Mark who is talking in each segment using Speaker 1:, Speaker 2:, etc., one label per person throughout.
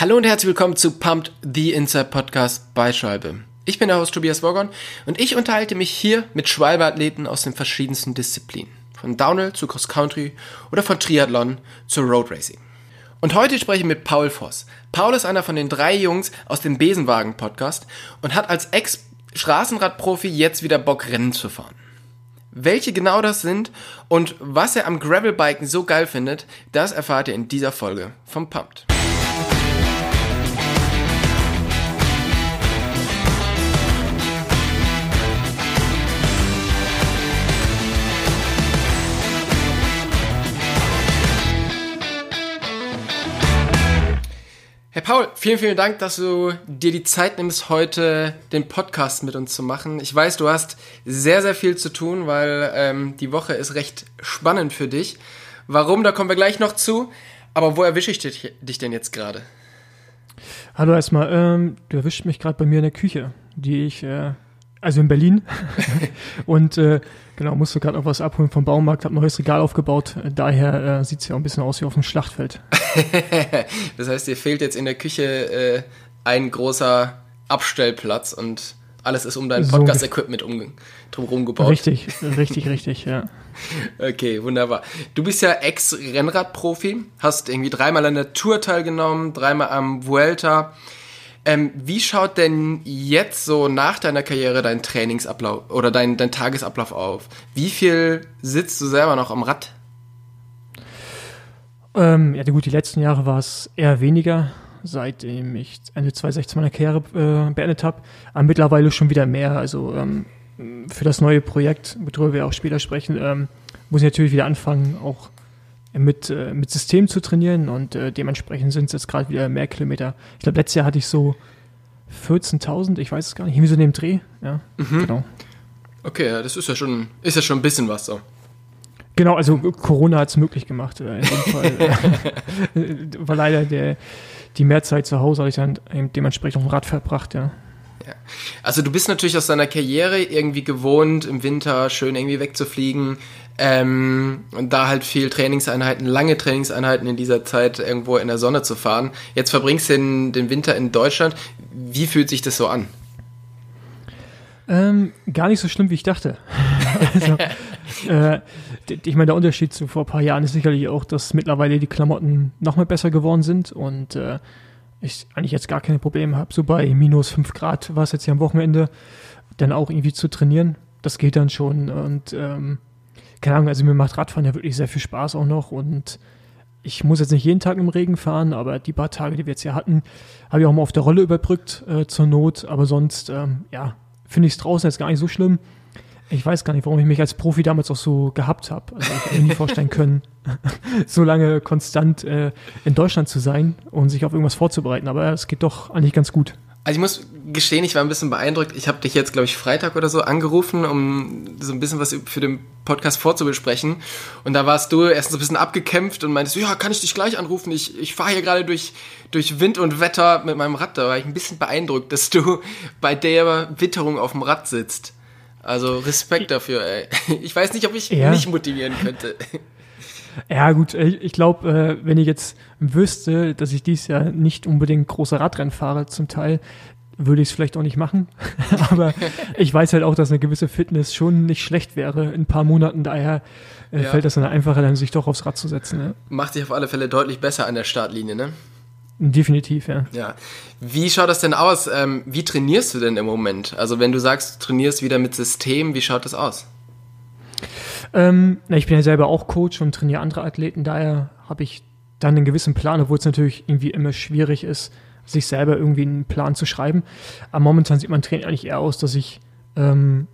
Speaker 1: Hallo und herzlich willkommen zu Pumped, the Inside Podcast bei Schwalbe. Ich bin der Host Tobias Wogon und ich unterhalte mich hier mit Schwalbe-Athleten aus den verschiedensten Disziplinen. Von Downhill zu Cross Country oder von Triathlon zu Road Racing. Und heute spreche ich mit Paul Voss. Paul ist einer von den drei Jungs aus dem Besenwagen Podcast und hat als Ex-Straßenradprofi jetzt wieder Bock, Rennen zu fahren. Welche genau das sind und was er am Gravelbiken so geil findet, das erfahrt ihr in dieser Folge vom Pumped. Herr Paul, vielen, vielen Dank, dass du dir die Zeit nimmst, heute den Podcast mit uns zu machen. Ich weiß, du hast sehr, sehr viel zu tun, weil ähm, die Woche ist recht spannend für dich. Warum, da kommen wir gleich noch zu. Aber wo erwische ich dich, dich denn jetzt gerade?
Speaker 2: Hallo erstmal, ähm, du erwischt mich gerade bei mir in der Küche, die ich äh, also in Berlin. und äh, genau, musste gerade noch was abholen vom Baumarkt, habe ein neues Regal aufgebaut. Daher äh, sieht es ja auch ein bisschen aus wie auf dem Schlachtfeld.
Speaker 1: das heißt, dir fehlt jetzt in der Küche äh, ein großer Abstellplatz und alles ist um dein Podcast-Equipment um, drumherum gebaut.
Speaker 2: Richtig, richtig, richtig, ja.
Speaker 1: Okay, wunderbar. Du bist ja Ex-Rennradprofi, hast irgendwie dreimal an der Tour teilgenommen, dreimal am Vuelta. Ähm, wie schaut denn jetzt so nach deiner Karriere dein Trainingsablauf oder dein, dein Tagesablauf auf? Wie viel sitzt du selber noch am Rad?
Speaker 2: Ähm, ja, gut, die letzten Jahre war es eher weniger, seitdem ich Ende 2016 meine Karriere äh, beendet habe. Aber mittlerweile schon wieder mehr. Also ähm, für das neue Projekt, worüber wir auch später sprechen, ähm, muss ich natürlich wieder anfangen, auch mit, äh, mit System zu trainieren und äh, dementsprechend sind es jetzt gerade wieder mehr Kilometer. Ich glaube, letztes Jahr hatte ich so 14.000, ich weiß es gar nicht, irgendwie so in dem Dreh. Ja,
Speaker 1: mhm. genau. Okay, das ist ja schon, ist ja schon ein bisschen was so.
Speaker 2: Genau, also Corona hat es möglich gemacht. Äh, in dem Fall war leider der, die Mehrzeit zu Hause, habe ich dann dementsprechend auf dem Rad verbracht, ja.
Speaker 1: Ja. Also du bist natürlich aus deiner Karriere irgendwie gewohnt, im Winter schön irgendwie wegzufliegen. Ähm, und da halt viel Trainingseinheiten, lange Trainingseinheiten in dieser Zeit irgendwo in der Sonne zu fahren. Jetzt verbringst du den, den Winter in Deutschland. Wie fühlt sich das so an?
Speaker 2: Ähm, gar nicht so schlimm, wie ich dachte. also, äh, ich meine, der Unterschied zu vor ein paar Jahren ist sicherlich auch, dass mittlerweile die Klamotten noch mal besser geworden sind und äh, ich eigentlich jetzt gar keine Probleme habe. So bei minus 5 Grad war es jetzt ja am Wochenende, dann auch irgendwie zu trainieren. Das geht dann schon. Und ähm, keine Ahnung, also mir macht Radfahren ja wirklich sehr viel Spaß auch noch. Und ich muss jetzt nicht jeden Tag im Regen fahren, aber die paar Tage, die wir jetzt hier hatten, habe ich auch mal auf der Rolle überbrückt äh, zur Not. Aber sonst, ähm, ja, finde ich es draußen jetzt gar nicht so schlimm. Ich weiß gar nicht, warum ich mich als Profi damals auch so gehabt habe. Also ich hätte mir nie vorstellen können, so lange konstant äh, in Deutschland zu sein und sich auf irgendwas vorzubereiten. Aber es geht doch eigentlich ganz gut.
Speaker 1: Also ich muss gestehen, ich war ein bisschen beeindruckt. Ich habe dich jetzt, glaube ich, Freitag oder so angerufen, um so ein bisschen was für den Podcast vorzubesprechen. Und da warst du erst so ein bisschen abgekämpft und meintest, ja, kann ich dich gleich anrufen? Ich, ich fahre hier gerade durch, durch Wind und Wetter mit meinem Rad. Da war ich ein bisschen beeindruckt, dass du bei der Witterung auf dem Rad sitzt. Also Respekt dafür, ey. Ich weiß nicht, ob ich ja. mich motivieren könnte.
Speaker 2: Ja, gut, ich glaube, äh, wenn ich jetzt wüsste, dass ich dies Jahr nicht unbedingt große Radrennen fahre, zum Teil, würde ich es vielleicht auch nicht machen. Aber ich weiß halt auch, dass eine gewisse Fitness schon nicht schlecht wäre in ein paar Monaten. Daher äh, ja. fällt das dann einfacher, dann sich doch aufs Rad zu setzen. Ne?
Speaker 1: Macht sich auf alle Fälle deutlich besser an der Startlinie, ne?
Speaker 2: Definitiv, ja.
Speaker 1: Ja. Wie schaut das denn aus? Ähm, wie trainierst du denn im Moment? Also wenn du sagst, du trainierst wieder mit System, wie schaut das aus?
Speaker 2: Ähm, na, ich bin ja selber auch Coach und trainiere andere Athleten, daher habe ich dann einen gewissen Plan, obwohl es natürlich irgendwie immer schwierig ist, sich selber irgendwie einen Plan zu schreiben. Aber momentan sieht mein Training eigentlich eher aus, dass ich ähm,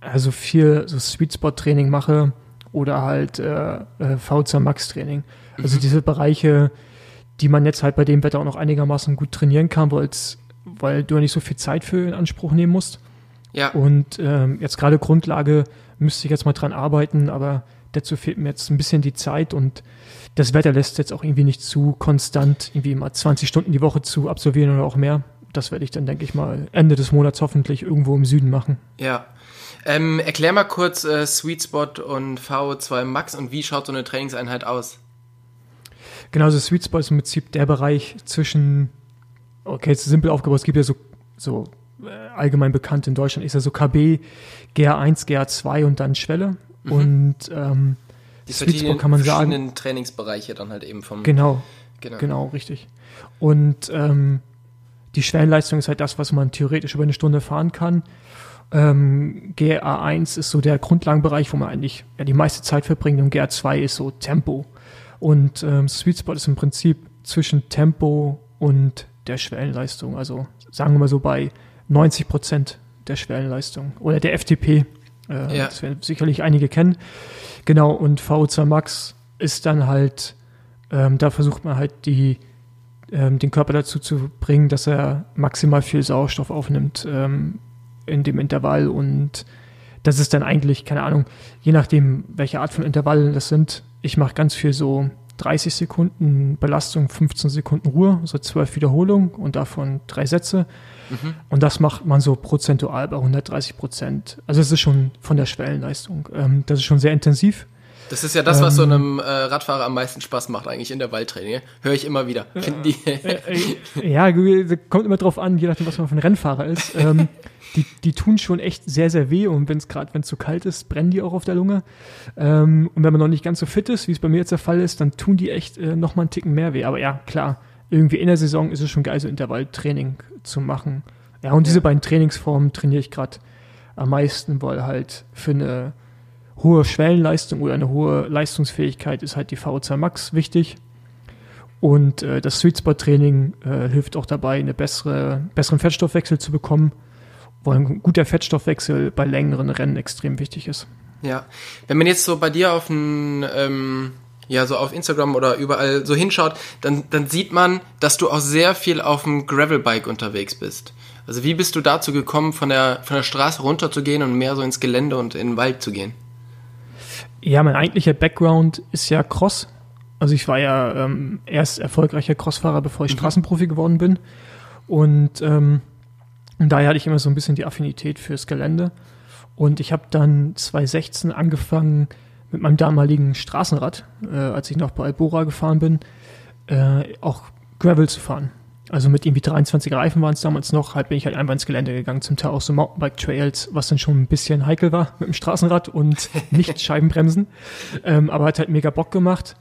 Speaker 2: also viel so Sweet Spot Training mache oder halt äh, äh, VZ Max Training. Also mhm. diese Bereiche, die man jetzt halt bei dem Wetter auch noch einigermaßen gut trainieren kann, weil du ja nicht so viel Zeit für in Anspruch nehmen musst. Ja. Und ähm, jetzt gerade Grundlage müsste ich jetzt mal dran arbeiten, aber dazu fehlt mir jetzt ein bisschen die Zeit und das Wetter lässt jetzt auch irgendwie nicht zu konstant irgendwie mal 20 Stunden die Woche zu absolvieren oder auch mehr. Das werde ich dann, denke ich mal, Ende des Monats hoffentlich irgendwo im Süden machen.
Speaker 1: Ja. Ähm, erklär mal kurz äh, Sweet Spot und VO2 Max und wie schaut so eine Trainingseinheit aus?
Speaker 2: Genau, also Sweet Spot ist im Prinzip der Bereich zwischen okay, jetzt ist simpel aufgebaut, es gibt ja so, so äh, allgemein bekannt in Deutschland, ist ja so KB, GR1, GR2 und dann Schwelle. Mhm. Und ähm,
Speaker 1: die Sweet Spot kann man sagen. Trainingsbereiche dann halt eben vom.
Speaker 2: Genau, genau, genau richtig. Und ähm, die Schwellenleistung ist halt das, was man theoretisch über eine Stunde fahren kann. Ähm, GA1 ist so der Grundlagenbereich, wo man eigentlich ja, die meiste Zeit verbringt und GA2 ist so Tempo. Und ähm, Sweet Spot ist im Prinzip zwischen Tempo und der Schwellenleistung. Also sagen wir mal so bei 90 Prozent der Schwellenleistung oder der FTP. Äh, ja. Das werden sicherlich einige kennen. Genau, und VO2 Max ist dann halt, ähm, da versucht man halt die, ähm, den Körper dazu zu bringen, dass er maximal viel Sauerstoff aufnimmt ähm, in dem Intervall und das ist dann eigentlich, keine Ahnung, je nachdem, welche Art von Intervallen das sind. Ich mache ganz viel so 30 Sekunden Belastung, 15 Sekunden Ruhe, so zwölf Wiederholungen und davon drei Sätze. Mhm. Und das macht man so prozentual bei 130 Prozent. Also es ist schon von der Schwellenleistung. Ähm, das ist schon sehr intensiv.
Speaker 1: Das ist ja das, was ähm, so einem äh, Radfahrer am meisten Spaß macht, eigentlich in der Waldtraining. Höre ich immer wieder. Äh, die
Speaker 2: äh, ja, kommt immer drauf an, je nachdem, was man für ein Rennfahrer ist. Ähm, die, die tun schon echt sehr, sehr weh und wenn es gerade, wenn es zu kalt ist, brennen die auch auf der Lunge. Ähm, und wenn man noch nicht ganz so fit ist, wie es bei mir jetzt der Fall ist, dann tun die echt äh, noch mal einen Ticken mehr weh. Aber ja, klar, irgendwie in der Saison ist es schon geil, so Intervalltraining zu machen. Ja, und diese beiden Trainingsformen trainiere ich gerade am meisten, weil halt für eine hohe Schwellenleistung oder eine hohe Leistungsfähigkeit ist halt die VO2 Max wichtig. Und äh, das Sweet Spot Training äh, hilft auch dabei, einen bessere, besseren Fettstoffwechsel zu bekommen, weil ein guter Fettstoffwechsel bei längeren Rennen extrem wichtig ist.
Speaker 1: Ja, wenn man jetzt so bei dir auf ein, ähm, ja, so auf Instagram oder überall so hinschaut, dann, dann sieht man, dass du auch sehr viel auf dem Gravelbike unterwegs bist. Also wie bist du dazu gekommen, von der, von der Straße runterzugehen und mehr so ins Gelände und in den Wald zu gehen?
Speaker 2: Ja, mein eigentlicher Background ist ja Cross. Also ich war ja ähm, erst erfolgreicher Crossfahrer, bevor ich mhm. Straßenprofi geworden bin. Und ähm, daher hatte ich immer so ein bisschen die Affinität fürs Gelände. Und ich habe dann 2016 angefangen mit meinem damaligen Straßenrad, äh, als ich noch bei Albora gefahren bin, äh, auch Gravel zu fahren. Also mit irgendwie 23 Reifen waren es damals noch, halt bin ich halt einfach ins Gelände gegangen, zum Teil auch so Mountainbike-Trails, was dann schon ein bisschen heikel war mit dem Straßenrad und nicht Scheibenbremsen. Ähm, aber hat halt mega Bock gemacht.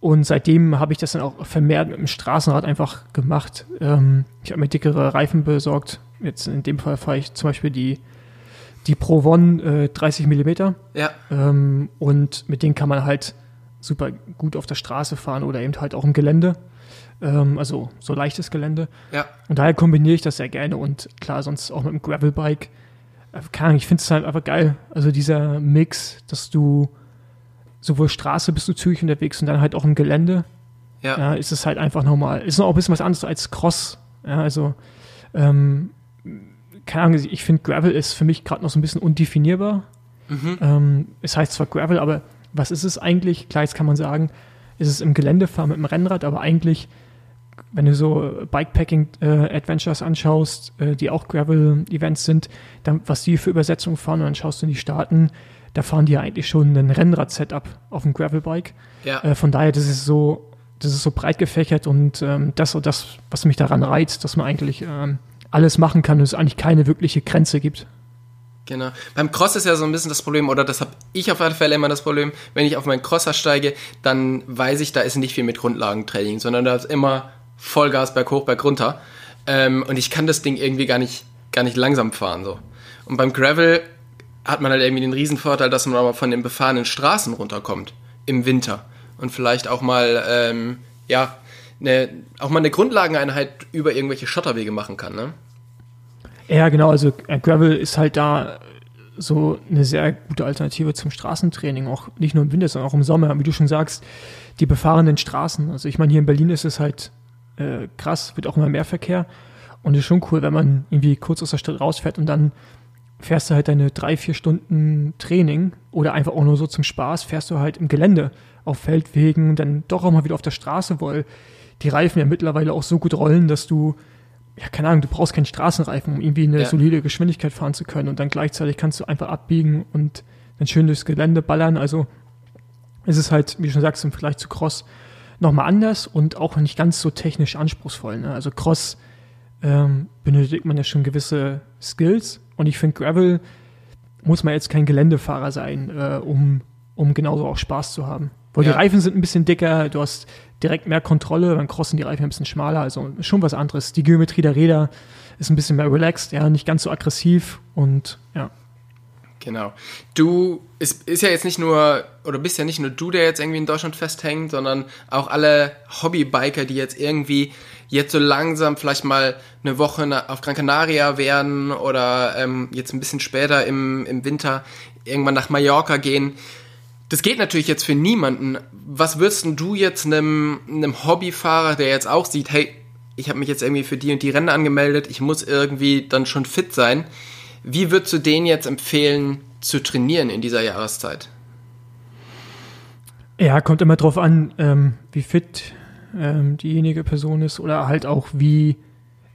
Speaker 2: Und seitdem habe ich das dann auch vermehrt mit dem Straßenrad einfach gemacht. Ähm, ich habe mir dickere Reifen besorgt. Jetzt in dem Fall fahre ich zum Beispiel die, die Pro One äh, 30 Millimeter.
Speaker 1: Ja.
Speaker 2: Ähm, und mit denen kann man halt super gut auf der Straße fahren oder eben halt auch im Gelände. Ähm, also so leichtes Gelände.
Speaker 1: Ja.
Speaker 2: Und daher kombiniere ich das sehr gerne und klar, sonst auch mit dem Gravelbike. Äh, keine Ahnung, ich finde es halt einfach geil. Also dieser Mix, dass du sowohl Straße bist du zügig unterwegs und dann halt auch im Gelände. Ja. ja ist es halt einfach nochmal, ist noch auch ein bisschen was anderes als Cross. Ja, also, ähm, keine Ahnung, ich finde Gravel ist für mich gerade noch so ein bisschen undefinierbar. Mhm. Ähm, es heißt zwar Gravel, aber was ist es eigentlich? Klar, jetzt kann man sagen, ist es im Gelände fahren mit dem Rennrad, aber eigentlich wenn du so Bikepacking-Adventures äh, anschaust, äh, die auch Gravel-Events sind, dann, was die für Übersetzungen fahren, und dann schaust du in die Staaten, da fahren die ja eigentlich schon ein Rennrad-Setup auf dem Gravelbike.
Speaker 1: Ja.
Speaker 2: Äh, von daher, das ist so, das ist so breit gefächert und ähm, das so das, was mich daran reizt, dass man eigentlich ähm, alles machen kann und es eigentlich keine wirkliche Grenze gibt.
Speaker 1: Genau. Beim Cross ist ja so ein bisschen das Problem, oder das habe ich auf alle Fälle immer das Problem, wenn ich auf meinen Crosser steige, dann weiß ich, da ist nicht viel mit Grundlagentraining, sondern da ist immer Vollgas berghoch, bergunter. Ähm, und ich kann das Ding irgendwie gar nicht, gar nicht langsam fahren. So. Und beim Gravel hat man halt irgendwie den Riesenvorteil, dass man aber von den befahrenen Straßen runterkommt im Winter. Und vielleicht auch mal, ähm, ja, eine, auch mal eine Grundlageneinheit über irgendwelche Schotterwege machen kann, ne?
Speaker 2: Ja, genau, also äh, Gravel ist halt da so eine sehr gute Alternative zum Straßentraining, auch nicht nur im Winter, sondern auch im Sommer, wie du schon sagst, die befahrenen Straßen. Also ich meine, hier in Berlin ist es halt äh, krass, wird auch immer mehr Verkehr. Und es ist schon cool, wenn man irgendwie kurz aus der Stadt rausfährt und dann fährst du halt deine drei, vier Stunden Training oder einfach auch nur so zum Spaß, fährst du halt im Gelände auf Feldwegen, dann doch auch mal wieder auf der Straße, weil die Reifen ja mittlerweile auch so gut rollen, dass du, ja, keine Ahnung, du brauchst keinen Straßenreifen, um irgendwie eine ja. solide Geschwindigkeit fahren zu können und dann gleichzeitig kannst du einfach abbiegen und dann schön durchs Gelände ballern. Also es ist halt, wie du schon sagst, im Vergleich zu Cross nochmal anders und auch nicht ganz so technisch anspruchsvoll. Ne? Also Cross ähm, benötigt man ja schon gewisse Skills. Und ich finde, Gravel muss man jetzt kein Geländefahrer sein, äh, um, um genauso auch Spaß zu haben. Weil ja. die Reifen sind ein bisschen dicker, du hast direkt mehr Kontrolle, beim Crossen die Reifen ein bisschen schmaler, also schon was anderes. Die Geometrie der Räder ist ein bisschen mehr relaxed, ja, nicht ganz so aggressiv und ja.
Speaker 1: Genau. Du, es ist ja jetzt nicht nur, oder bist ja nicht nur du, der jetzt irgendwie in Deutschland festhängt, sondern auch alle Hobbybiker, die jetzt irgendwie jetzt so langsam vielleicht mal eine Woche auf Gran Canaria werden oder ähm, jetzt ein bisschen später im, im Winter irgendwann nach Mallorca gehen. Das geht natürlich jetzt für niemanden. Was würdest du jetzt einem, einem Hobbyfahrer, der jetzt auch sieht, hey, ich habe mich jetzt irgendwie für die und die Rennen angemeldet, ich muss irgendwie dann schon fit sein. Wie würdest du den jetzt empfehlen, zu trainieren in dieser Jahreszeit?
Speaker 2: Ja, kommt immer drauf an, ähm, wie fit ähm, diejenige Person ist oder halt auch wie,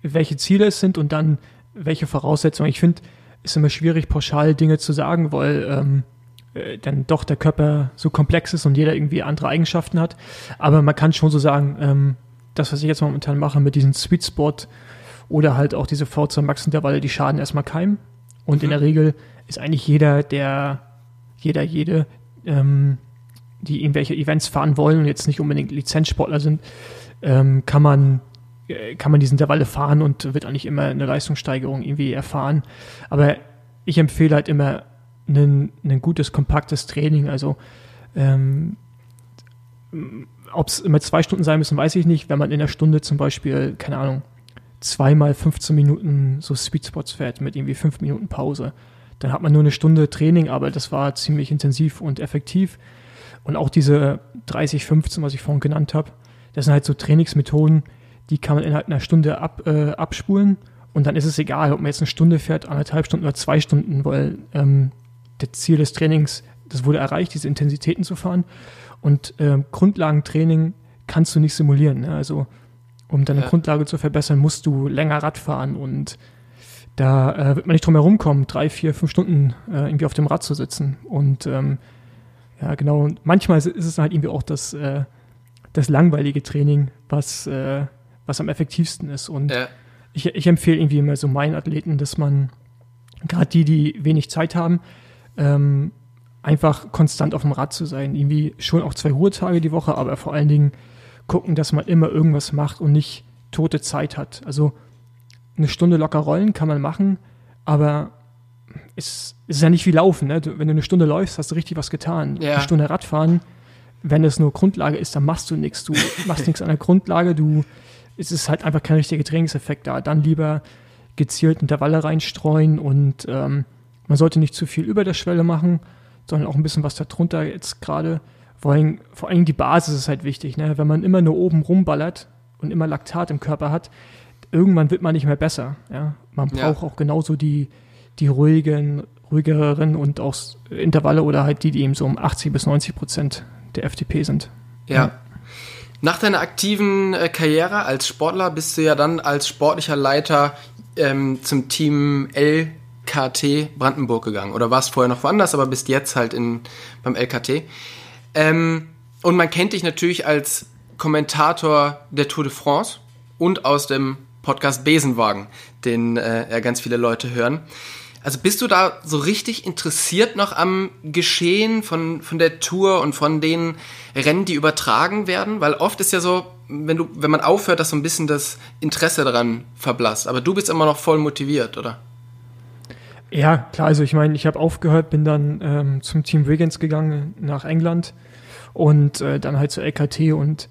Speaker 2: welche Ziele es sind und dann welche Voraussetzungen. Ich finde, es ist immer schwierig, pauschal Dinge zu sagen, weil ähm, äh, dann doch der Körper so komplex ist und jeder irgendwie andere Eigenschaften hat. Aber man kann schon so sagen, ähm, das, was ich jetzt momentan mache mit diesem Sweet Spot oder halt auch diese V2 Max Intervalle, die schaden erstmal keinem. Und mhm. in der Regel ist eigentlich jeder, der, jeder, jede, ähm, die irgendwelche Events fahren wollen und jetzt nicht unbedingt Lizenzsportler sind, ähm, kann man äh, kann man diese Intervalle fahren und wird eigentlich immer eine Leistungssteigerung irgendwie erfahren. Aber ich empfehle halt immer ein, ein gutes, kompaktes Training. Also ähm, ob es immer zwei Stunden sein müssen, weiß ich nicht. Wenn man in der Stunde zum Beispiel, keine Ahnung, zweimal 15 Minuten so Sweet Spots fährt mit irgendwie fünf Minuten Pause, dann hat man nur eine Stunde Training, aber das war ziemlich intensiv und effektiv. Und auch diese 30, 15, was ich vorhin genannt habe, das sind halt so Trainingsmethoden, die kann man innerhalb einer Stunde ab, äh, abspulen und dann ist es egal, ob man jetzt eine Stunde fährt, anderthalb Stunden oder zwei Stunden, weil ähm, das Ziel des Trainings, das wurde erreicht, diese Intensitäten zu fahren. Und äh, Grundlagentraining kannst du nicht simulieren. Ne? Also um deine ja. Grundlage zu verbessern, musst du länger Rad fahren und da äh, wird man nicht drum herum kommen, drei, vier, fünf Stunden äh, irgendwie auf dem Rad zu sitzen. Und ähm, ja, genau. Und manchmal ist es halt irgendwie auch das, äh, das langweilige Training, was, äh, was am effektivsten ist. Und ja. ich, ich empfehle irgendwie immer so meinen Athleten, dass man, gerade die, die wenig Zeit haben, ähm, einfach konstant auf dem Rad zu sein. Irgendwie schon auch zwei Ruhetage die Woche, aber vor allen Dingen gucken, dass man immer irgendwas macht und nicht tote Zeit hat. Also eine Stunde locker rollen kann man machen, aber es ist ja nicht wie Laufen. Ne? wenn du eine Stunde läufst, hast du richtig was getan. Ja. Eine Stunde Radfahren, wenn es nur Grundlage ist, dann machst du nichts. Du machst nichts an der Grundlage. Du, es ist halt einfach kein richtiger Trainingseffekt da. Dann lieber gezielt Intervalle reinstreuen und ähm, man sollte nicht zu viel über der Schwelle machen, sondern auch ein bisschen was darunter jetzt gerade. Vor allem, vor allem die Basis ist halt wichtig. Ne? Wenn man immer nur oben rumballert und immer Laktat im Körper hat, irgendwann wird man nicht mehr besser. Ja? Man braucht ja. auch genauso die, die ruhigen, ruhigeren und auch Intervalle oder halt die, die eben so um 80 bis 90 Prozent der FTP sind.
Speaker 1: Ja. ja. Nach deiner aktiven äh, Karriere als Sportler bist du ja dann als sportlicher Leiter ähm, zum Team LKT Brandenburg gegangen. Oder warst vorher noch woanders, aber bist jetzt halt in, beim LKT. Ähm, und man kennt dich natürlich als Kommentator der Tour de France und aus dem Podcast Besenwagen, den äh, ja ganz viele Leute hören. Also bist du da so richtig interessiert noch am Geschehen von, von der Tour und von den Rennen, die übertragen werden? Weil oft ist ja so, wenn du, wenn man aufhört, dass so ein bisschen das Interesse daran verblasst. Aber du bist immer noch voll motiviert, oder?
Speaker 2: Ja, klar, also ich meine, ich habe aufgehört, bin dann ähm, zum Team Wiggins gegangen nach England und äh, dann halt zur LKT und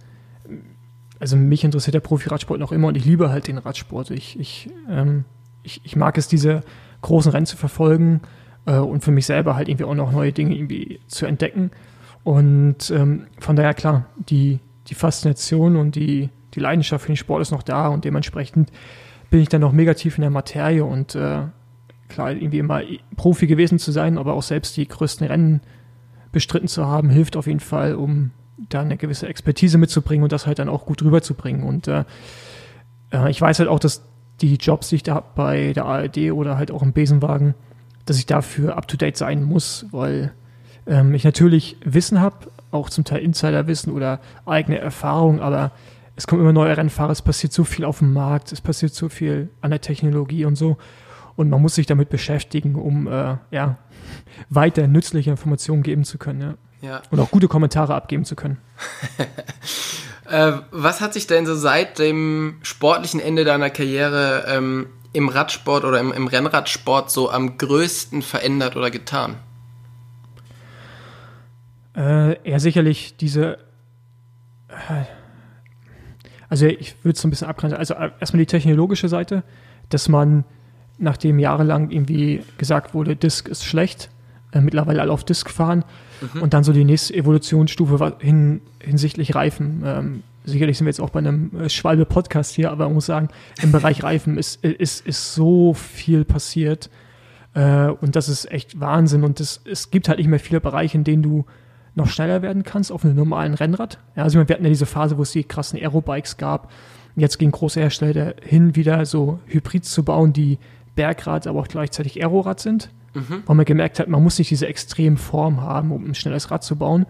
Speaker 2: also mich interessiert der Profi-Radsport noch immer und ich liebe halt den Radsport. Ich, ich, ähm, ich, ich mag es, diese großen Rennen zu verfolgen äh, und für mich selber halt irgendwie auch noch neue Dinge irgendwie zu entdecken. Und ähm, von daher klar, die, die Faszination und die, die Leidenschaft für den Sport ist noch da und dementsprechend bin ich dann noch negativ in der Materie und äh, klar, irgendwie immer Profi gewesen zu sein, aber auch selbst die größten Rennen bestritten zu haben, hilft auf jeden Fall, um da eine gewisse Expertise mitzubringen und das halt dann auch gut rüberzubringen. Und äh, äh ich weiß halt auch, dass die Jobs, die ich da habe bei der ARD oder halt auch im Besenwagen, dass ich dafür up-to-date sein muss, weil ähm, ich natürlich Wissen habe, auch zum Teil Insiderwissen oder eigene Erfahrung, aber es kommen immer neue Rennfahrer, es passiert so viel auf dem Markt, es passiert so viel an der Technologie und so. Und man muss sich damit beschäftigen, um äh, ja, weiter nützliche Informationen geben zu können. Ja. Ja. Und auch gute Kommentare abgeben zu können.
Speaker 1: äh, was hat sich denn so seit dem sportlichen Ende deiner Karriere ähm, im Radsport oder im, im Rennradsport so am größten verändert oder getan?
Speaker 2: Äh, eher sicherlich diese. Äh, also, ich würde es so ein bisschen abgrenzen. Also, äh, erstmal die technologische Seite, dass man, nachdem jahrelang irgendwie gesagt wurde, Disk ist schlecht, äh, mittlerweile alle auf Disk fahren. Mhm. Und dann so die nächste Evolutionsstufe hin, hinsichtlich Reifen. Ähm, sicherlich sind wir jetzt auch bei einem äh, Schwalbe-Podcast hier, aber man muss sagen, im Bereich Reifen ist, ist, ist so viel passiert. Äh, und das ist echt Wahnsinn. Und das, es gibt halt nicht mehr viele Bereiche, in denen du noch schneller werden kannst auf einem normalen Rennrad. Ja, also wir hatten ja diese Phase, wo es die krassen Aerobikes gab. Jetzt gehen große Hersteller hin, wieder so Hybrids zu bauen, die Bergrad, aber auch gleichzeitig Aerorad sind. Mhm. Weil man gemerkt hat, man muss nicht diese extremen Form haben, um ein schnelles Rad zu bauen.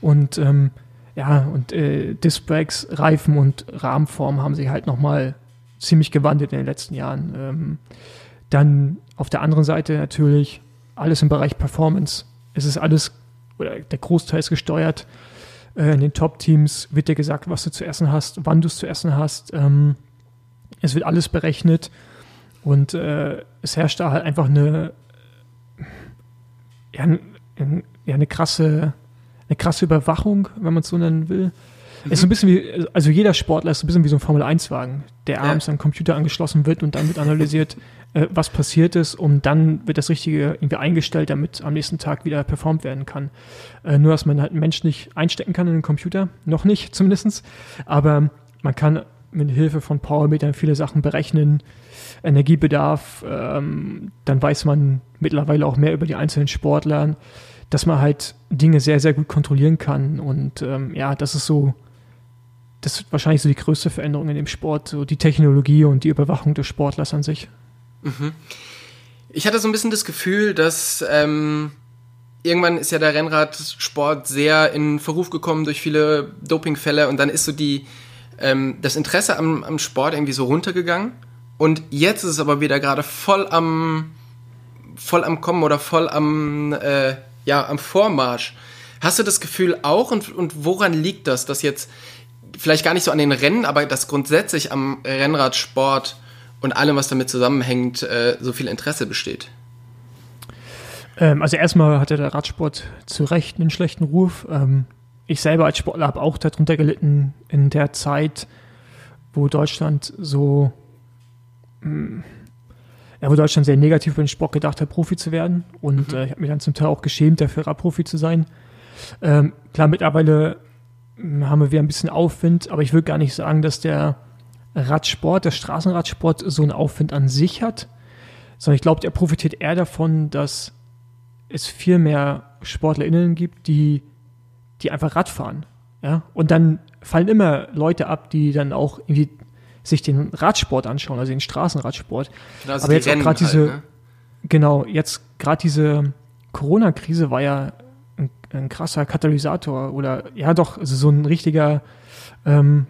Speaker 2: Und ähm, ja, und äh, Disc-Brakes, Reifen und Rahmenform haben sich halt nochmal ziemlich gewandelt in den letzten Jahren. Ähm, dann auf der anderen Seite natürlich alles im Bereich Performance. Es ist alles oder der Großteil ist gesteuert. Äh, in den Top-Teams wird dir gesagt, was du zu essen hast, wann du es zu essen hast. Ähm, es wird alles berechnet und äh, es herrscht da halt einfach eine, ja, ja, eine krasse, eine krasse Überwachung, wenn man es so nennen will. Mhm. Es ist ein bisschen wie, also jeder Sportler ist ein bisschen wie so ein Formel-1-Wagen, der ja. abends an den Computer angeschlossen wird und dann wird analysiert, äh, was passiert ist und dann wird das Richtige irgendwie eingestellt, damit am nächsten Tag wieder performt werden kann. Äh, nur, dass man halt einen Mensch nicht einstecken kann in den Computer, noch nicht zumindest, aber man kann mit Hilfe von Powermetern viele Sachen berechnen, Energiebedarf, ähm, dann weiß man mittlerweile auch mehr über die einzelnen Sportler, dass man halt Dinge sehr, sehr gut kontrollieren kann und ähm, ja, das ist so das ist wahrscheinlich so die größte Veränderung in dem Sport, so die Technologie und die Überwachung des Sportlers an sich. Mhm.
Speaker 1: Ich hatte so ein bisschen das Gefühl, dass ähm, irgendwann ist ja der Rennradsport sehr in Verruf gekommen durch viele Dopingfälle und dann ist so die ähm, das Interesse am, am Sport irgendwie so runtergegangen und jetzt ist es aber wieder gerade voll am voll am Kommen oder voll am äh, ja am Vormarsch. Hast du das Gefühl auch und, und woran liegt das, dass jetzt vielleicht gar nicht so an den Rennen, aber dass grundsätzlich am Rennradsport und allem, was damit zusammenhängt, äh, so viel Interesse besteht?
Speaker 2: Ähm, also erstmal hatte der Radsport zu Recht einen schlechten Ruf. Ähm, ich selber als Sportler habe auch darunter gelitten in der Zeit, wo Deutschland so, mm, ja, wo Deutschland sehr negativ über den Sport gedacht hat, Profi zu werden. Und mhm. äh, ich habe mich dann zum Teil auch geschämt, dafür Radprofi zu sein. Ähm, klar, mittlerweile mm, haben wir wieder ein bisschen Aufwind, aber ich würde gar nicht sagen, dass der Radsport, der Straßenradsport so einen Aufwind an sich hat, sondern ich glaube, er profitiert eher davon, dass es viel mehr SportlerInnen gibt, die, die einfach Rad fahren. Ja? Und dann fallen immer Leute ab, die dann auch irgendwie sich den Radsport anschauen, also den Straßenradsport. Genau, also Aber jetzt auch gerade halt, diese, ne? genau, jetzt gerade diese Corona-Krise war ja ein, ein, krasser Katalysator oder ja doch, also so ein richtiger ähm,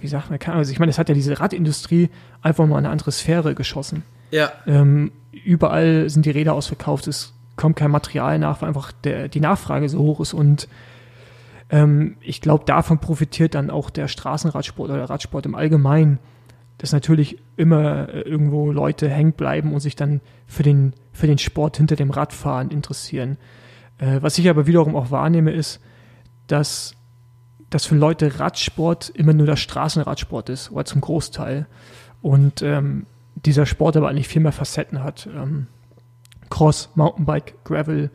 Speaker 2: wie sagt man, also ich meine, es hat ja diese Radindustrie einfach mal eine andere Sphäre geschossen.
Speaker 1: Ja.
Speaker 2: Ähm, überall sind die Räder ausverkauft, es kommt kein Material nach, weil einfach der, die Nachfrage so hoch ist und ähm, ich glaube, davon profitiert dann auch der Straßenradsport oder der Radsport im Allgemeinen, dass natürlich immer äh, irgendwo Leute hängen bleiben und sich dann für den, für den Sport hinter dem Radfahren interessieren. Äh, was ich aber wiederum auch wahrnehme, ist, dass dass für Leute Radsport immer nur der Straßenradsport ist, oder zum Großteil. Und ähm, dieser Sport aber eigentlich viel mehr Facetten hat. Ähm, Cross, Mountainbike, Gravel,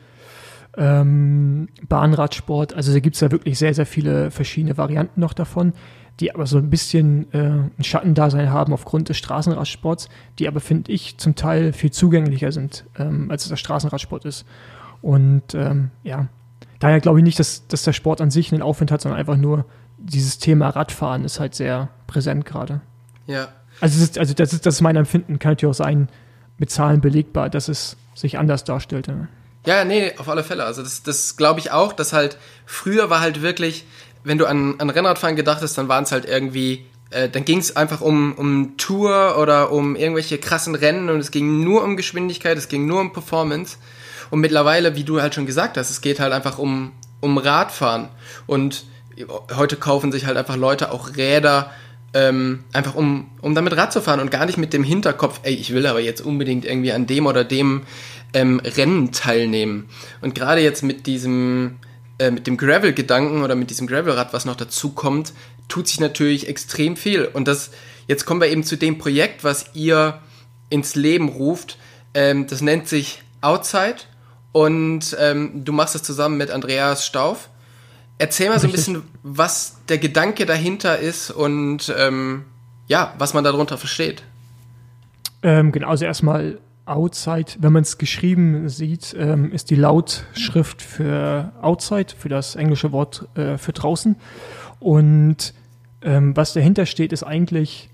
Speaker 2: ähm, Bahnradsport. Also da gibt es ja wirklich sehr, sehr viele verschiedene Varianten noch davon, die aber so ein bisschen äh, ein Schattendasein haben aufgrund des Straßenradsports, die aber, finde ich, zum Teil viel zugänglicher sind, ähm, als es der Straßenradsport ist. Und ähm, ja, daher glaube ich nicht, dass, dass der Sport an sich einen Aufwind hat, sondern einfach nur dieses Thema Radfahren ist halt sehr präsent gerade.
Speaker 1: Ja.
Speaker 2: Also, ist, also das, ist, das ist mein Empfinden, kann natürlich auch sein, mit Zahlen belegbar, dass es sich anders darstellte.
Speaker 1: Ja, nee, auf alle Fälle. Also das, das glaube ich auch, dass halt früher war halt wirklich, wenn du an, an Rennradfahren gedacht hast, dann waren es halt irgendwie, äh, dann ging es einfach um, um Tour oder um irgendwelche krassen Rennen und es ging nur um Geschwindigkeit, es ging nur um Performance. Und mittlerweile, wie du halt schon gesagt hast, es geht halt einfach um, um Radfahren. Und heute kaufen sich halt einfach Leute auch Räder, ähm, einfach um, um damit Rad zu fahren und gar nicht mit dem Hinterkopf, ey, ich will aber jetzt unbedingt irgendwie an dem oder dem ähm, Rennen teilnehmen. Und gerade jetzt mit diesem, äh, mit dem Gravel-Gedanken oder mit diesem Gravelrad, was noch dazu kommt, tut sich natürlich extrem viel. Und das, jetzt kommen wir eben zu dem Projekt, was ihr ins Leben ruft. Ähm, das nennt sich Outside und ähm, du machst es zusammen mit Andreas Stauf. Erzähl mal so ein bisschen, was der Gedanke dahinter ist und ähm, ja, was man darunter versteht.
Speaker 2: Ähm, genau, also erstmal Outside, wenn man es geschrieben sieht, ähm, ist die Lautschrift für Outside, für das englische Wort äh, für draußen. Und ähm, was dahinter steht, ist eigentlich,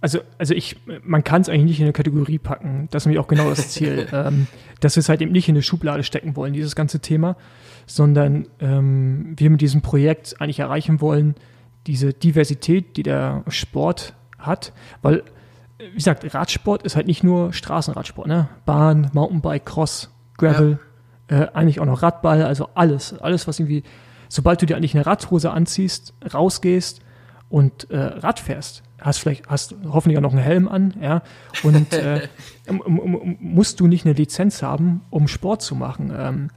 Speaker 2: also, also ich, man kann es eigentlich nicht in eine Kategorie packen. Das ist nämlich auch genau das Ziel, ähm, dass wir es halt eben nicht in eine Schublade stecken wollen, dieses ganze Thema, sondern ähm, wir mit diesem Projekt eigentlich erreichen wollen, diese Diversität, die der Sport hat, weil wie gesagt, Radsport ist halt nicht nur Straßenradsport, ne? Bahn, Mountainbike, Cross, Gravel, ja. äh, eigentlich auch noch Radball, also alles, alles, was irgendwie, sobald du dir eigentlich eine Radhose anziehst, rausgehst und äh, Rad fährst, hast vielleicht, hast hoffentlich auch noch einen Helm an, ja, und äh, musst du nicht eine Lizenz haben, um Sport zu machen. Ähm,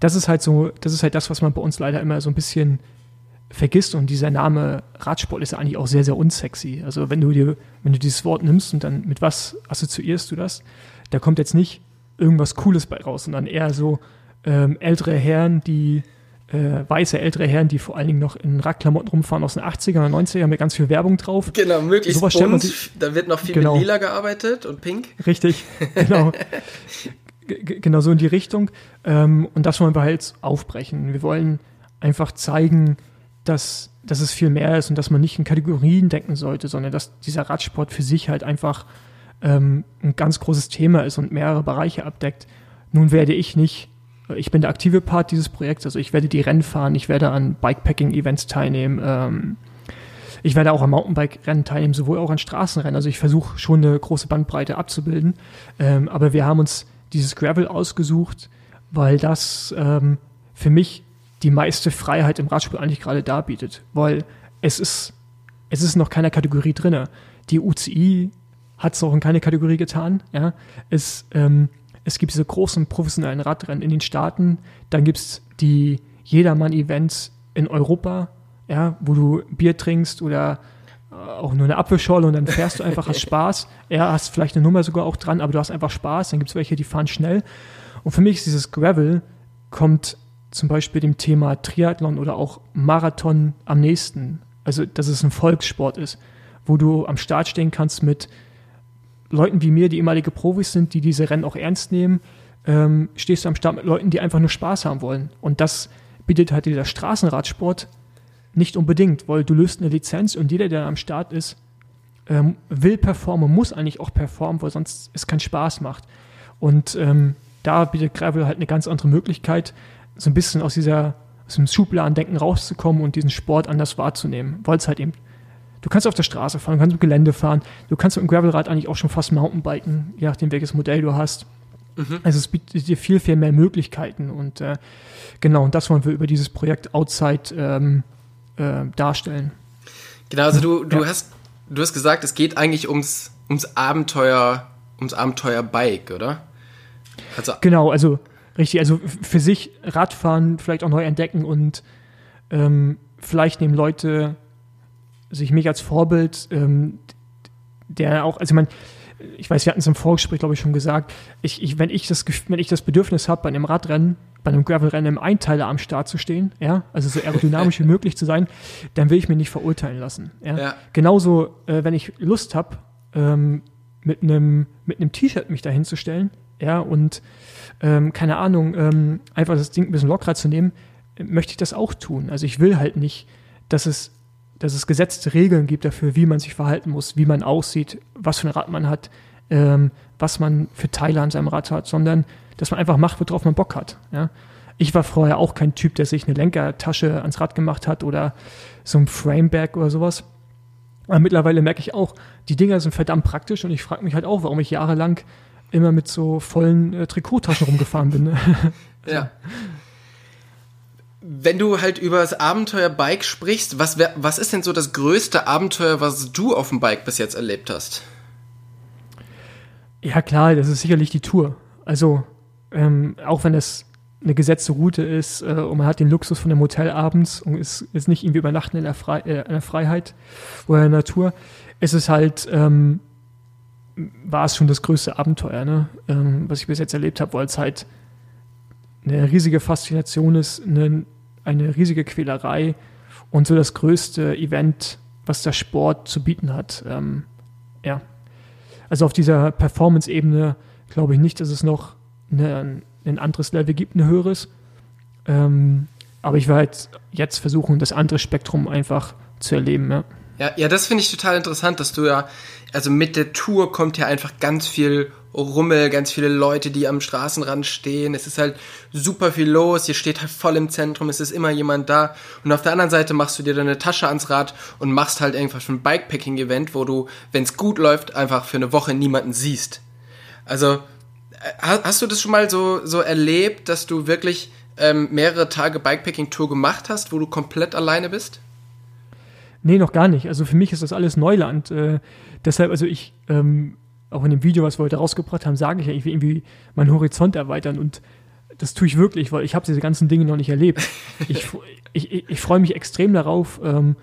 Speaker 2: das ist halt so, das ist halt das, was man bei uns leider immer so ein bisschen vergisst und dieser Name Radsport ist ja eigentlich auch sehr, sehr unsexy. Also wenn du dir, wenn du dieses Wort nimmst und dann mit was assoziierst du das, da kommt jetzt nicht irgendwas Cooles bei raus, sondern eher so ähm, ältere Herren, die äh, weiße ältere Herren, die vor allen Dingen noch in Radklamotten rumfahren aus den 80er oder 90er mit ganz viel Werbung drauf.
Speaker 1: Genau, möglichst Sowas bunt. Sich, da wird noch viel genau. mit lila gearbeitet und pink.
Speaker 2: Richtig, genau. genau so in die Richtung. Ähm, und das wollen wir halt aufbrechen. Wir wollen einfach zeigen, dass, dass es viel mehr ist und dass man nicht in Kategorien denken sollte, sondern dass dieser Radsport für sich halt einfach ähm, ein ganz großes Thema ist und mehrere Bereiche abdeckt. Nun werde ich nicht, ich bin der aktive Part dieses Projekts, also ich werde die Rennen fahren, ich werde an Bikepacking-Events teilnehmen, ähm, ich werde auch an Mountainbike-Rennen teilnehmen, sowohl auch an Straßenrennen. Also ich versuche schon eine große Bandbreite abzubilden. Ähm, aber wir haben uns dieses Gravel ausgesucht, weil das ähm, für mich die meiste Freiheit im Radsport eigentlich gerade darbietet, weil es ist, es ist noch keine Kategorie drin. Die UCI hat es auch in keine Kategorie getan. Ja. Es, ähm, es gibt diese großen professionellen Radrennen in den Staaten, dann gibt es die Jedermann-Events in Europa, ja, wo du Bier trinkst oder äh, auch nur eine Apfelschorle und dann fährst du einfach, hast Spaß. Ja, hast vielleicht eine Nummer sogar auch dran, aber du hast einfach Spaß. Dann gibt es welche, die fahren schnell. Und für mich ist dieses Gravel kommt zum Beispiel dem Thema Triathlon oder auch Marathon am nächsten. Also, dass es ein Volkssport ist, wo du am Start stehen kannst mit Leuten wie mir, die ehemalige Profis sind, die diese Rennen auch ernst nehmen. Ähm, stehst du am Start mit Leuten, die einfach nur Spaß haben wollen. Und das bietet halt dieser Straßenradsport nicht unbedingt, weil du löst eine Lizenz und jeder, der am Start ist, ähm, will performen, muss eigentlich auch performen, weil sonst es keinen Spaß macht. Und ähm, da bietet Gravel halt eine ganz andere Möglichkeit, so ein bisschen aus dieser aus dem Schubladendenken rauszukommen und diesen Sport anders wahrzunehmen, weil es halt eben Du kannst auf der Straße fahren, du kannst im Gelände fahren, du kannst mit dem Gravelrad eigentlich auch schon fast Mountainbiken, je nachdem welches Modell du hast. Mhm. Also es bietet dir viel, viel mehr Möglichkeiten und äh, genau, und das wollen wir über dieses Projekt Outside ähm, äh, darstellen.
Speaker 1: Genau, also du, du ja. hast du hast gesagt, es geht eigentlich ums, ums Abenteuer, ums Abenteuer Bike, oder?
Speaker 2: Also, genau, also Richtig, also für sich Radfahren vielleicht auch neu entdecken und ähm, vielleicht nehmen Leute sich mich als Vorbild, ähm, der auch, also ich meine, ich weiß, wir hatten es im Vorgespräch, glaube ich, schon gesagt, ich, ich, wenn, ich das, wenn ich das Bedürfnis habe, bei einem Radrennen, bei einem Gravelrennen im Einteiler am Start zu stehen, ja, also so aerodynamisch wie möglich zu sein, dann will ich mich nicht verurteilen lassen. Ja? ja. Genauso, äh, wenn ich Lust habe, ähm, mit einem mit einem T-Shirt mich dahin zu stellen, ja, und ähm, keine Ahnung, ähm, einfach das Ding ein bisschen lockerer zu nehmen, möchte ich das auch tun. Also ich will halt nicht, dass es, dass es gesetzte Regeln gibt dafür, wie man sich verhalten muss, wie man aussieht, was für ein Rad man hat, ähm, was man für Teile an seinem Rad hat, sondern dass man einfach macht, worauf man Bock hat. Ja? ich war vorher auch kein Typ, der sich eine Lenkertasche ans Rad gemacht hat oder so ein Framebag oder sowas. Aber mittlerweile merke ich auch, die Dinger sind verdammt praktisch und ich frage mich halt auch, warum ich jahrelang immer mit so vollen äh, Trikottaschen rumgefahren bin. Ne?
Speaker 1: Ja. Wenn du halt über das Abenteuer Bike sprichst, was, was ist denn so das größte Abenteuer, was du auf dem Bike bis jetzt erlebt hast?
Speaker 2: Ja, klar, das ist sicherlich die Tour. Also, ähm, auch wenn es eine gesetzte Route ist äh, und man hat den Luxus von dem Hotel abends und ist, ist nicht irgendwie übernachten in der, Fre äh, in der Freiheit oder in der Natur, ist es halt, ähm, war es schon das größte Abenteuer, ne? ähm, was ich bis jetzt erlebt habe, weil es halt eine riesige Faszination ist, eine, eine riesige Quälerei und so das größte Event, was der Sport zu bieten hat. Ähm, ja. Also auf dieser Performance-Ebene glaube ich nicht, dass es noch eine, ein anderes Level gibt, ein höheres. Ähm, aber ich werde halt jetzt versuchen, das andere Spektrum einfach zu erleben. Ja,
Speaker 1: ja, ja das finde ich total interessant, dass du ja, also mit der Tour kommt ja einfach ganz viel Rummel, ganz viele Leute, die am Straßenrand stehen. Es ist halt super viel los. Hier steht halt voll im Zentrum. Es ist immer jemand da. Und auf der anderen Seite machst du dir deine Tasche ans Rad und machst halt irgendwas ein Bikepacking-Event, wo du, wenn es gut läuft, einfach für eine Woche niemanden siehst. Also, Hast du das schon mal so, so erlebt, dass du wirklich ähm, mehrere Tage Bikepacking-Tour gemacht hast, wo du komplett alleine bist?
Speaker 2: Nee, noch gar nicht. Also für mich ist das alles Neuland. Äh, deshalb, also ich, ähm, auch in dem Video, was wir heute rausgebracht haben, sage ich ja, ich will irgendwie meinen Horizont erweitern und das tue ich wirklich, weil ich habe diese ganzen Dinge noch nicht erlebt. ich, ich, ich, ich freue mich extrem darauf, ähm,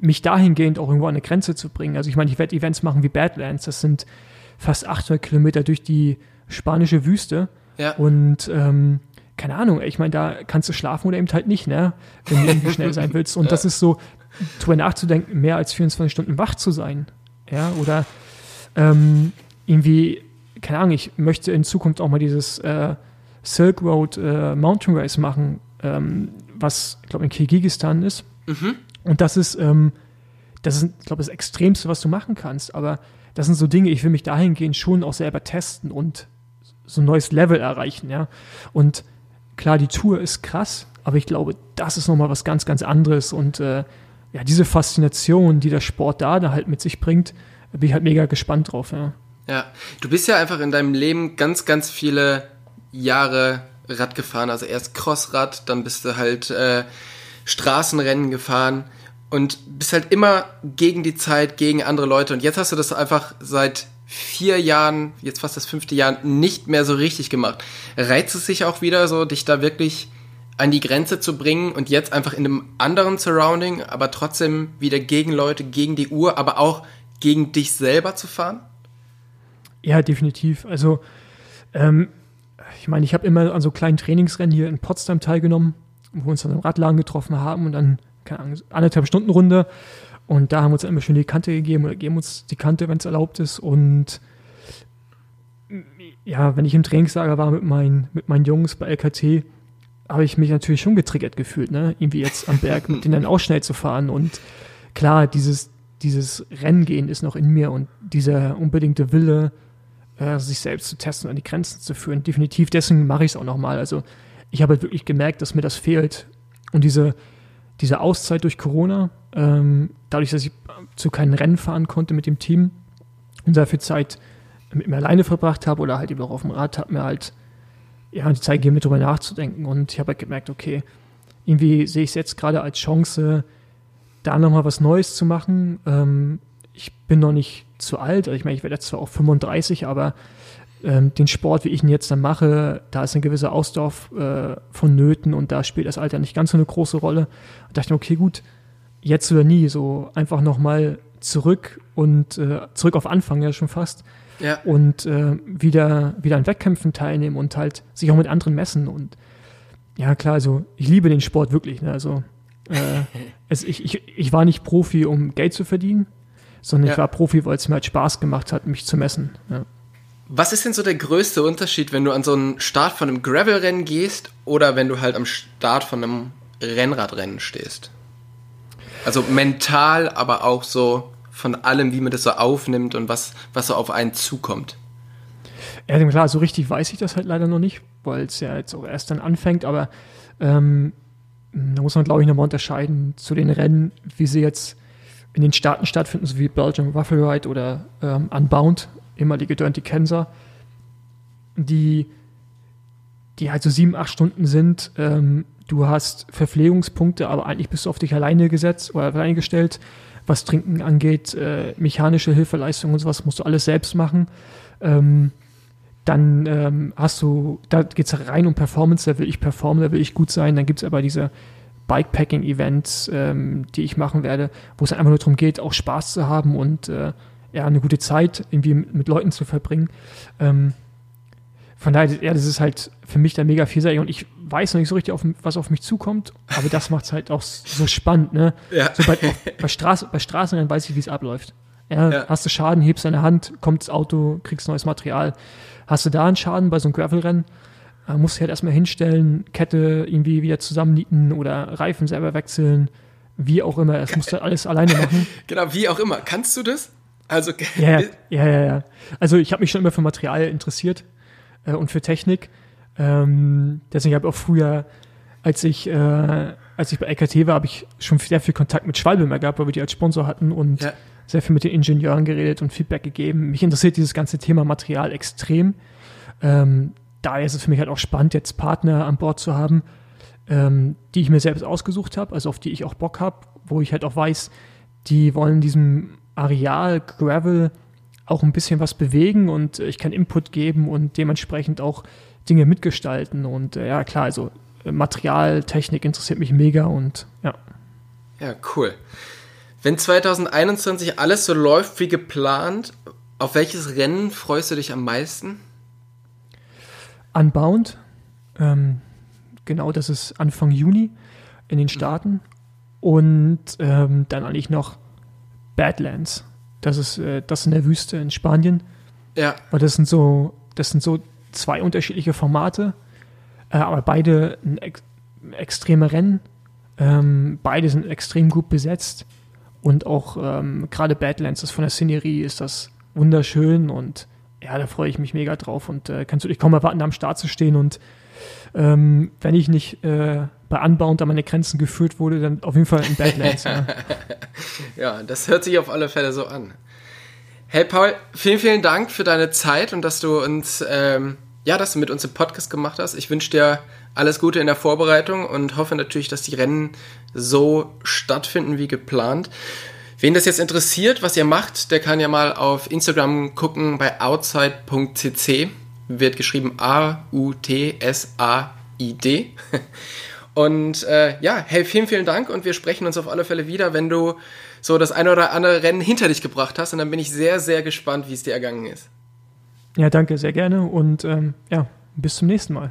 Speaker 2: mich dahingehend auch irgendwo an eine Grenze zu bringen. Also ich meine, ich werde Events machen wie Badlands, das sind fast 800 Kilometer durch die spanische Wüste. Ja. Und ähm, keine Ahnung, ich meine, da kannst du schlafen oder eben halt nicht, ne? Wenn du irgendwie schnell sein willst. Und ja. das ist so, drüber nachzudenken, mehr als 24 Stunden wach zu sein. Ja, oder ähm, irgendwie, keine Ahnung, ich möchte in Zukunft auch mal dieses äh, Silk Road äh, Mountain Race machen, ähm, was, ich glaube, in Kirgisistan ist. Mhm. Und das ist, ähm, das ist, ich glaube, das Extremste, was du machen kannst. Aber das sind so Dinge, ich will mich dahingehend schon auch selber testen und so ein neues Level erreichen, ja. Und klar, die Tour ist krass, aber ich glaube, das ist nochmal was ganz, ganz anderes. Und äh, ja, diese Faszination, die der Sport da, da halt mit sich bringt, bin ich halt mega gespannt drauf, ja.
Speaker 1: Ja, du bist ja einfach in deinem Leben ganz, ganz viele Jahre Rad gefahren. Also erst Crossrad, dann bist du halt äh, Straßenrennen gefahren und bist halt immer gegen die Zeit, gegen andere Leute. Und jetzt hast du das einfach seit vier Jahren, jetzt fast das fünfte Jahr, nicht mehr so richtig gemacht. Reizt es sich auch wieder so, dich da wirklich an die Grenze zu bringen und jetzt einfach in einem anderen Surrounding, aber trotzdem wieder gegen Leute, gegen die Uhr, aber auch gegen dich selber zu fahren?
Speaker 2: Ja, definitiv. Also, ähm, ich meine, ich habe immer an so kleinen Trainingsrennen hier in Potsdam teilgenommen, wo wir uns dann im Radladen getroffen haben und dann keine Ahnung, anderthalb Stunden Runde. Und da haben wir uns immer schön die Kante gegeben oder geben uns die Kante, wenn es erlaubt ist. Und ja, wenn ich im Trainingslager war mit meinen, mit meinen Jungs bei LKT, habe ich mich natürlich schon getriggert gefühlt, ne? Irgendwie jetzt am Berg mit denen dann auch schnell zu fahren. Und klar, dieses, dieses Rennen gehen ist noch in mir und dieser unbedingte Wille, äh, sich selbst zu testen und an die Grenzen zu führen. Definitiv, deswegen mache ich es auch nochmal. Also ich habe halt wirklich gemerkt, dass mir das fehlt. Und diese, diese Auszeit durch Corona, ähm, dadurch, dass ich zu keinen Rennen fahren konnte mit dem Team und sehr viel Zeit mit mir alleine verbracht habe oder halt eben auch auf dem Rad, hat mir halt ja, die Zeit gegeben, darüber nachzudenken. Und ich habe halt gemerkt, okay, irgendwie sehe ich es jetzt gerade als Chance, da nochmal was Neues zu machen. Ähm, ich bin noch nicht zu alt, also ich meine, ich werde jetzt zwar auch 35, aber ähm, den Sport, wie ich ihn jetzt dann mache, da ist eine gewisse Ausdauer äh, vonnöten und da spielt das Alter nicht ganz so eine große Rolle. Da dachte ich, okay, gut, jetzt oder nie, so einfach nochmal zurück und äh, zurück auf Anfang ja schon fast. Ja. Und äh, wieder, wieder an Wettkämpfen teilnehmen und halt sich auch mit anderen messen. Und ja, klar, also ich liebe den Sport wirklich. Ne? Also äh, es, ich, ich, ich war nicht Profi, um Geld zu verdienen, sondern ja. ich war Profi, weil es mir halt Spaß gemacht hat, mich zu messen. Ja.
Speaker 1: Was ist denn so der größte Unterschied, wenn du an so einen Start von einem Gravel-Rennen gehst oder wenn du halt am Start von einem Rennradrennen stehst? Also mental, aber auch so von allem, wie man das so aufnimmt und was, was so auf einen zukommt.
Speaker 2: Ja, klar, so richtig weiß ich das halt leider noch nicht, weil es ja jetzt auch erst dann anfängt, aber ähm, da muss man, glaube ich, nochmal unterscheiden zu den Rennen, wie sie jetzt in den Staaten stattfinden, so wie Belgium Waffle Ride oder ähm, Unbound, ehemalige Dirty Kansas, die, die halt so sieben, acht Stunden sind. Ähm, du hast Verpflegungspunkte, aber eigentlich bist du auf dich alleine gesetzt oder alleine gestellt. Was Trinken angeht, äh, mechanische Hilfeleistung und sowas musst du alles selbst machen. Ähm, dann ähm, hast du, da geht es rein um Performance, da will ich performen, da will ich gut sein. Dann gibt es aber diese Bikepacking-Events, ähm, die ich machen werde, wo es einfach nur darum geht, auch Spaß zu haben und äh, ja, eine gute Zeit irgendwie mit Leuten zu verbringen. Ähm, von daher, ja, das ist halt für mich dann mega vielseitig und ich weiß noch nicht so richtig, auf, was auf mich zukommt, aber das macht es halt auch so spannend, ne? Ja. So bei, bei, Straße, bei Straßenrennen weiß ich, wie es abläuft. Ja, ja. Hast du Schaden, hebst deine Hand, kommt das Auto, kriegst neues Material. Hast du da einen Schaden bei so einem Gravelrennen, äh, musst du halt erstmal hinstellen, Kette irgendwie wieder zusammennieten oder Reifen selber wechseln, wie auch immer. Das musst du alles alleine machen.
Speaker 1: Genau, wie auch immer. Kannst du das? Also
Speaker 2: ja, ja, ja, ja. Also ich habe mich schon immer für Material interessiert äh, und für Technik. Ähm, deswegen habe ich auch früher, als ich äh, als ich bei LKT war, habe ich schon sehr viel Kontakt mit Schwalbe gehabt, weil wir die als Sponsor hatten und ja sehr viel mit den Ingenieuren geredet und Feedback gegeben. Mich interessiert dieses ganze Thema Material extrem. Ähm, daher ist es für mich halt auch spannend, jetzt Partner an Bord zu haben, ähm, die ich mir selbst ausgesucht habe, also auf die ich auch Bock habe, wo ich halt auch weiß, die wollen diesem Areal Gravel auch ein bisschen was bewegen und ich kann Input geben und dementsprechend auch Dinge mitgestalten. Und äh, ja, klar, also Material, Technik interessiert mich mega und ja.
Speaker 1: Ja, cool. Wenn 2021 alles so läuft wie geplant, auf welches Rennen freust du dich am meisten?
Speaker 2: Unbound. Ähm, genau, das ist Anfang Juni in den Staaten. Und ähm, dann eigentlich noch Badlands. Das ist äh, das in der Wüste in Spanien. Ja. Aber das sind so, das sind so zwei unterschiedliche Formate, äh, aber beide ein ex extreme Rennen. Ähm, beide sind extrem gut besetzt. Und auch ähm, gerade Badlands, das von der Szenerie ist das wunderschön und ja, da freue ich mich mega drauf und äh, kannst du dich kaum erwarten, am Start zu stehen und ähm, wenn ich nicht äh, bei Unbound an meine Grenzen geführt wurde, dann auf jeden Fall in Badlands. ja.
Speaker 1: ja, das hört sich auf alle Fälle so an. Hey Paul, vielen, vielen Dank für deine Zeit und dass du uns, ähm, ja, dass du mit uns im Podcast gemacht hast. Ich wünsche dir alles Gute in der Vorbereitung und hoffe natürlich, dass die Rennen so stattfinden wie geplant. Wen das jetzt interessiert, was ihr macht, der kann ja mal auf Instagram gucken bei outside.cc. Wird geschrieben A-U-T-S-A-I-D. Und äh, ja, hey, vielen, vielen Dank und wir sprechen uns auf alle Fälle wieder, wenn du so das eine oder andere Rennen hinter dich gebracht hast. Und dann bin ich sehr, sehr gespannt, wie es dir ergangen ist.
Speaker 2: Ja, danke, sehr gerne und ähm, ja, bis zum nächsten Mal.